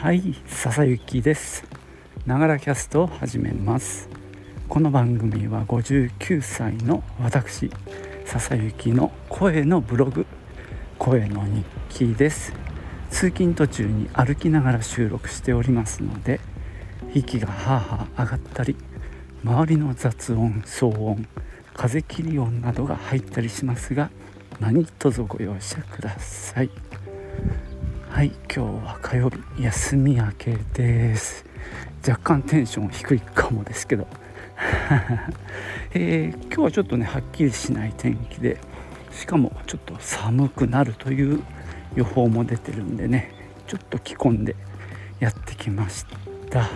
はい笹雪です。ながらキャストを始めます。この番組は59歳の私笹雪の声のブログ声の日記です。通勤途中に歩きながら収録しておりますので息がハーハー上がったり周りの雑音騒音風切り音などが入ったりしますが何卒ご容赦ください。はい今日は火曜日。休み明けです。若干テンション低いかもですけど。えー、今日はちょっとねはっきりしない天気でしかもちょっと寒くなるという予報も出てるんでねちょっと着込んでやってきました。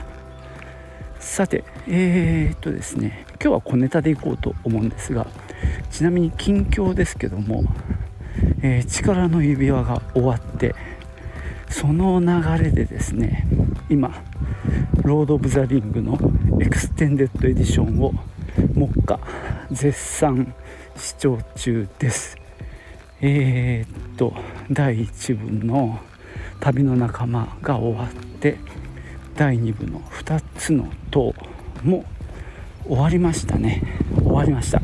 さてえー、っとですね今日は小ネタでいこうと思うんですがちなみに近況ですけども、えー、力の指輪が終わってその流れでですね今ロード・オブ・ザ・リングのエクステンデッドエディションを目下絶賛視聴中です。えー、っと第1部の旅の仲間が終わって第2部の2つの塔も終わりましたね。終わりました。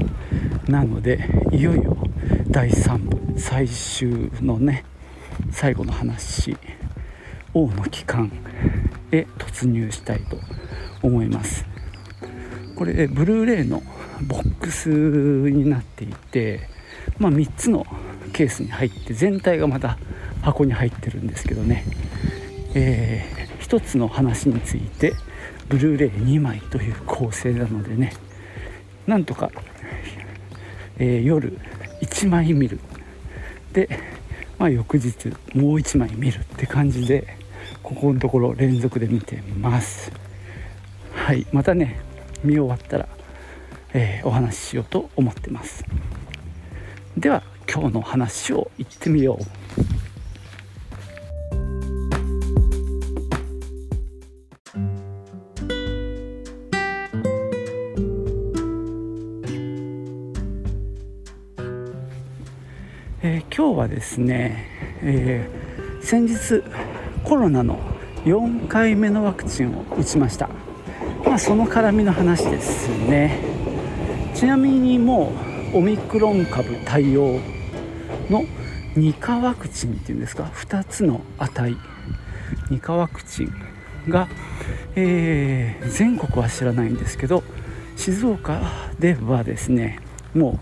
なのでいよいよ第3部最終のね最後の話王の期間へ突入したいと思います。これブルーレイのボックスになっていて、まあ、3つのケースに入って全体がまた箱に入ってるんですけどね、えー、1つの話についてブルーレイ2枚という構成なのでね。なんとか、えー、夜1枚見る。で、まあ、翌日もう1枚見るって感じでここのところ連続で見てます。はいまたね見終わったら、えー、お話ししようと思ってます。では今日の話を言ってみよう。ですね、えー、先日コロナの4回目のワクチンを打ちました。まあその絡みの話ですね。ちなみにもうオミクロン株対応の2価ワクチンっていうんですか2つの値2価ワクチンが、えー、全国は知らないんですけど静岡ではですねも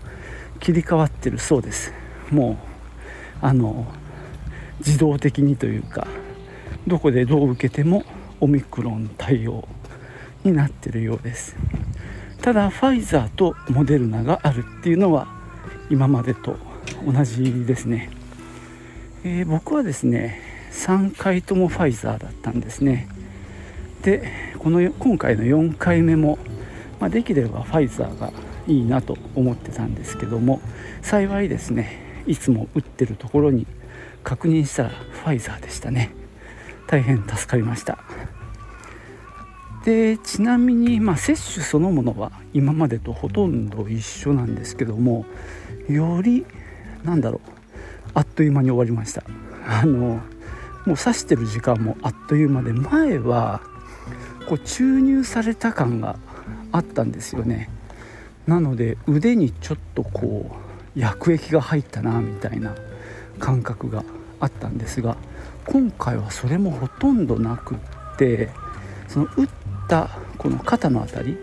う切り替わってるそうです。もうあの自動的にというかどこでどう受けてもオミクロン対応になってるようです。ただファイザーとモデルナがあるっていうのは今までと同じですね、えー、僕はですね3回ともファイザーだったんですね。でこの今回の4回目も、まあ、できればファイザーがいいなと思ってたんですけども幸いですねいつも打ってるところに確認したらファイザーでしたね。大変助かりました。でちなみに、まあ、接種そのものは今までとほとんど一緒なんですけどもよりなんだろうあっという間に終わりました。あのもう刺してる時間もあっという間で前はこう注入された感があったんですよね。なので腕にちょっとこう薬液が入ったなみたいな感覚があったんですが今回はそれもほとんどなくってその打ったこの肩の辺り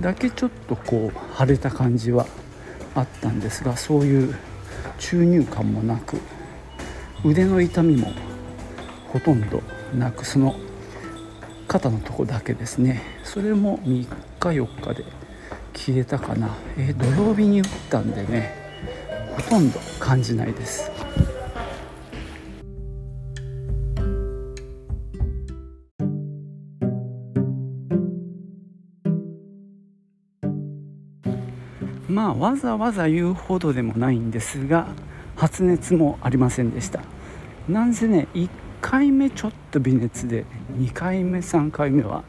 だけちょっとこう腫れた感じはあったんですがそういう注入感もなく腕の痛みもほとんどなくその肩のとこだけですね。それも3日4日で消えたかな、え、土曜日に打ったんでねほとんど感じないです。まあわざわざ言うほどでもないんですが発熱もありませんでした。なんせね1回目ちょっと微熱で2回目3回目は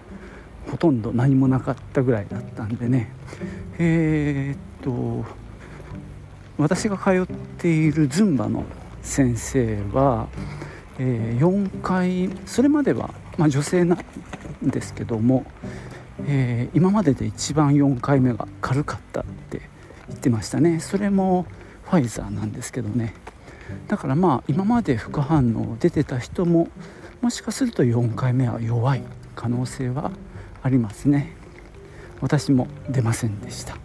ほとんど何もなかったぐらいだったんでね。えー、っと私が通っているズンバの先生は、えー、4回それまでは、まあ、女性なんですけども、えー、今までで一番4回目が軽かったって言ってましたね。それもファイザーなんですけどね。だからまあ今まで副反応出てた人ももしかすると4回目は弱い可能性はありますね。私も出ませんでした。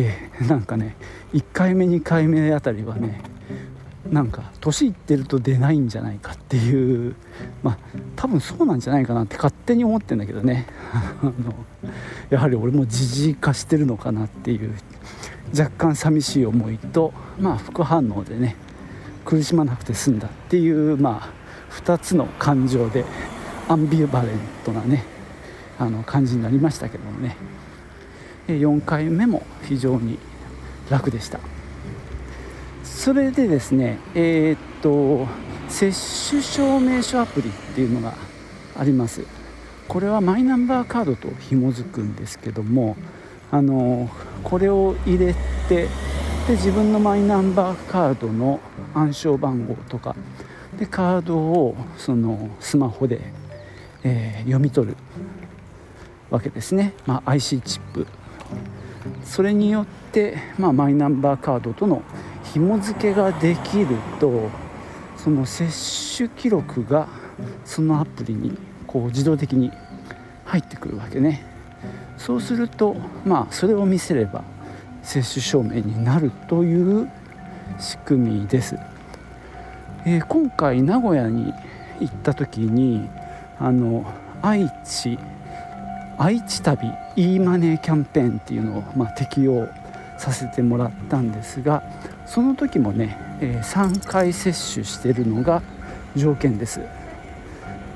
えー、なんかね1回目2回目あたりはねなんか年いってると出ないんじゃないかっていうまあ多分そうなんじゃないかなって勝手に思ってんだけどね。あのやはり俺もじじい化してるのかなっていう若干寂しい思いとまあ副反応でね苦しまなくて済んだっていうまあ2つの感情でアンビバレントなねあの感じになりましたけどもね4回目も非常に楽でした。それでですねえー、っと接種証明書アプリっていうのがあります。これはマイナンバーカードと紐づくんですけどもあのこれを入れてで自分のマイナンバーカードの暗証番号とかでカードをそのスマホで、えー、読み取るわけですね、まあ、IC チップ。それによって、まあ、マイナンバーカードとの紐付けができるとその接種記録がそのアプリにこう自動的に入ってくるわけね。そうするとまあそれを見せれば接種証明になるという仕組みです、えー、今回名古屋に行った時にあの愛知愛知旅 e マネーキャンペーンっていうのを、ま、適用させてもらったんですがその時もね、え、3回接種してるのが条件です。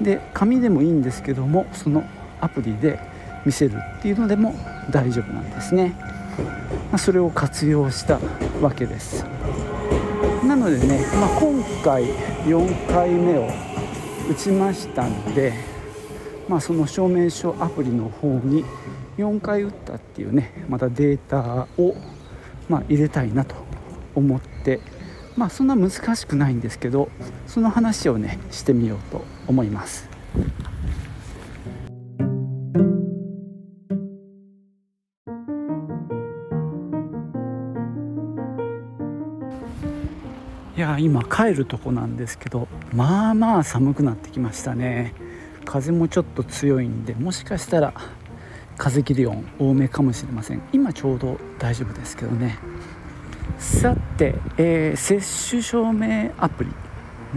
で紙でもいいんですけどもそのアプリで見せるっていうのでも大丈夫なんですね、ま、それを活用したわけです。なのでね、まあ、今回4回目を打ちましたのでまあ、その証明書アプリの方に4回打ったっていうねまたデータを、まあ、入れたいなと思ってまあそんな難しくないんですけどその話をねしてみようと思います。いや今帰るとこなんですけどまあまあ寒くなってきましたね。風もちょっと強いんでもしかしたら風切り音多めかもしれません。今ちょうど大丈夫ですけどね。さて、えー、接種証明アプリ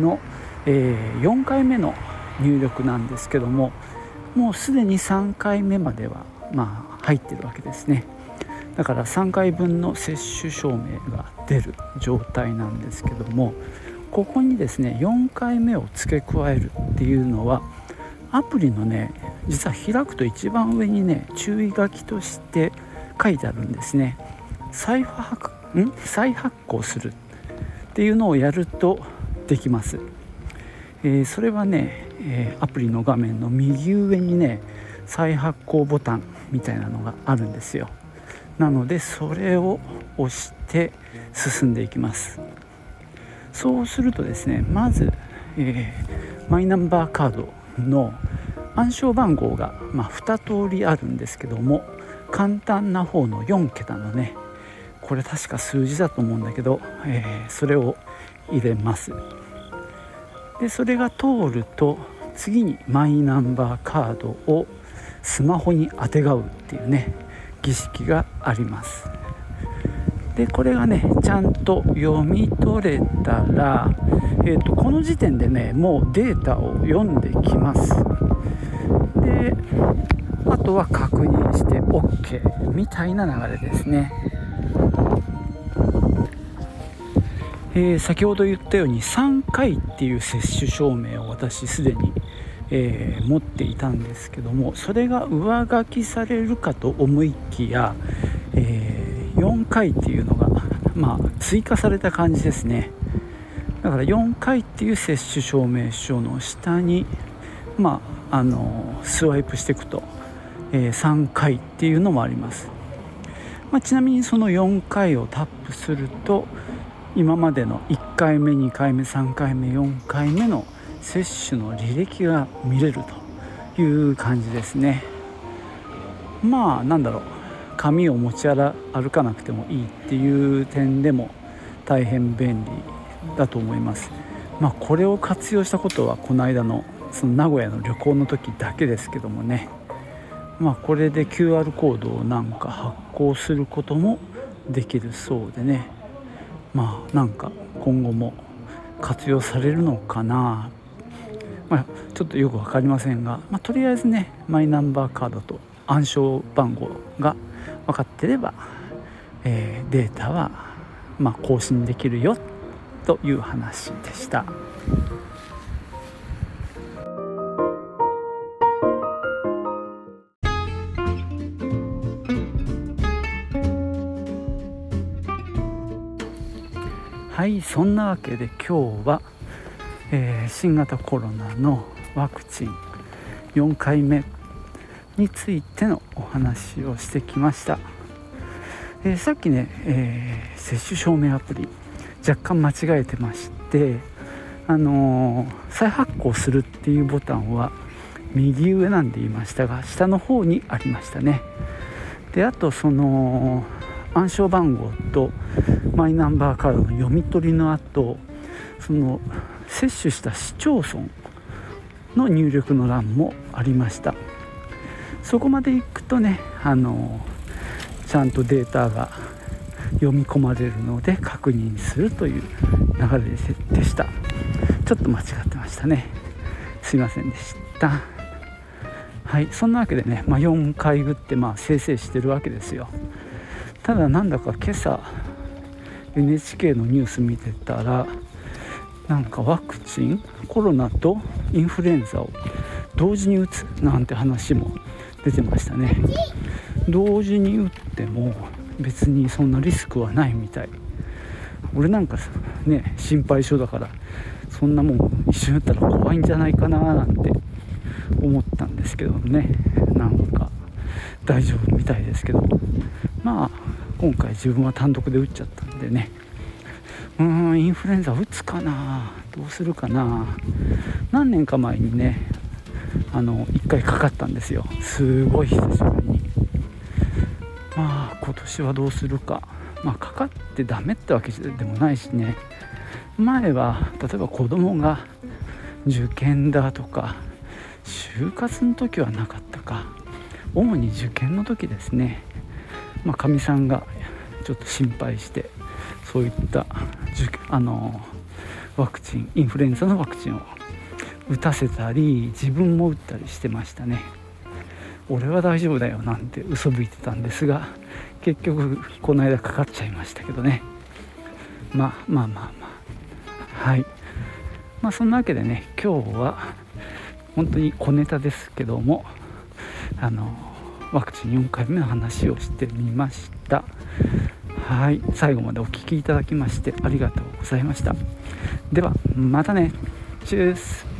の、えー、4回目の入力なんですけどももうすでに3回目まではまあ入ってるわけですね。だから3回分の接種証明が出る状態なんですけどもここにですね4回目を付け加えるっていうのはアプリのね実は開くと一番上にね注意書きとして書いてあるんですね。再発ん？再発行する。っていうのをやるとできます、えー、それはね、えー、アプリの画面の右上にね再発行ボタンみたいなのがあるんですよ。なのでそれを押して進んでいきます。そうするとですねまず、えー、マイナンバーカードの暗証番号が、まあ、2通りあるんですけども簡単な方の4桁のねこれ確か数字だと思うんだけど、えー、それを入れます。でそれが通ると次にマイナンバーカードをスマホにあてがうっていうね儀式があります。でこれがねちゃんと読み取れたら、えーと、この時点でねもうデータを読んできます。であとは確認して OK みたいな流れですね。えー、先ほど言ったように3回っていう接種証明を私すでに、えー、持っていたんですけどもそれが上書きされるかと思いきや、えー4回っていうのが、まあ、追加された感じですね。だから4回っていう接種証明書の下に、まあ、あのスワイプしていくと、えー、3回っていうのもあります、まあ、ちなみにその4回をタップすると、今までの1回目2回目3回目4回目の接種の履歴が見れるという感じですね。まあなんだろう。紙を持ち歩かなくてもいいっていう点でも大変便利だと思います。まあこれを活用したことはこの間のその名古屋の旅行の時だけですけどもね。まあこれで QR コードをなんか発行することもできるそうでね。まあなんか今後も活用されるのかな。まあ、ちょっとよく分かりませんが、まあ、とりあえずねマイナンバーカードと暗証番号が分かってれば、えー、データは、まあ、更新できるよという話でした。はいそんなわけで今日は、えー、新型コロナのワクチン4回目についてのお話をしてきました、えー、さっきね、えー、接種証明アプリ若干間違えてましてあの再発行するっていうボタンは右上なんで言いましたが下の方にありましたね。であとその暗証番号とマイナンバーカードの読み取りの後その接種した市町村の入力の欄もありました。そこまで行くとねあのちゃんとデータが読み込まれるので確認するという流れでした。ちょっと間違ってましたね。すいませんでした。はいそんなわけでね、まあ、4回打ってまあ生成してるわけですよ。ただなんだか今朝 NHK のニュース見てたらなんかワクチンコロナとインフルエンザを同時に打つなんて話も出てましたね。同時に打っても別にそんなリスクはないみたい。俺なんかね心配性だからそんなもん一緒に打ったら怖いんじゃないかななんて思ったんですけどね。なんか大丈夫みたいですけど。まあ今回自分は単独で打っちゃったんでね。うーんインフルエンザ打つかなどうするかな。何年か前にねあの1回かかったんですよ。すごい久しぶりに。まあ今年はどうするか。まあかかってダメってわけでもないしね。前は例えば子供が受験だとか就活の時はなかったか。主に受験の時ですね。まか、みさんがちょっと心配してそういったあのワクチンインフルエンザのワクチンを打たせたり自分も打ったりしてましたね。俺は大丈夫だよなんて嘘吹いてたんですが結局この間かかっちゃいましたけどね。まあまあまあまあ。はい。まあそんなわけでね今日は本当に小ネタですけどもあのワクチン4回目の話をしてみました。はい。最後までお聴きいただきましてありがとうございました。ではまたね。チュース。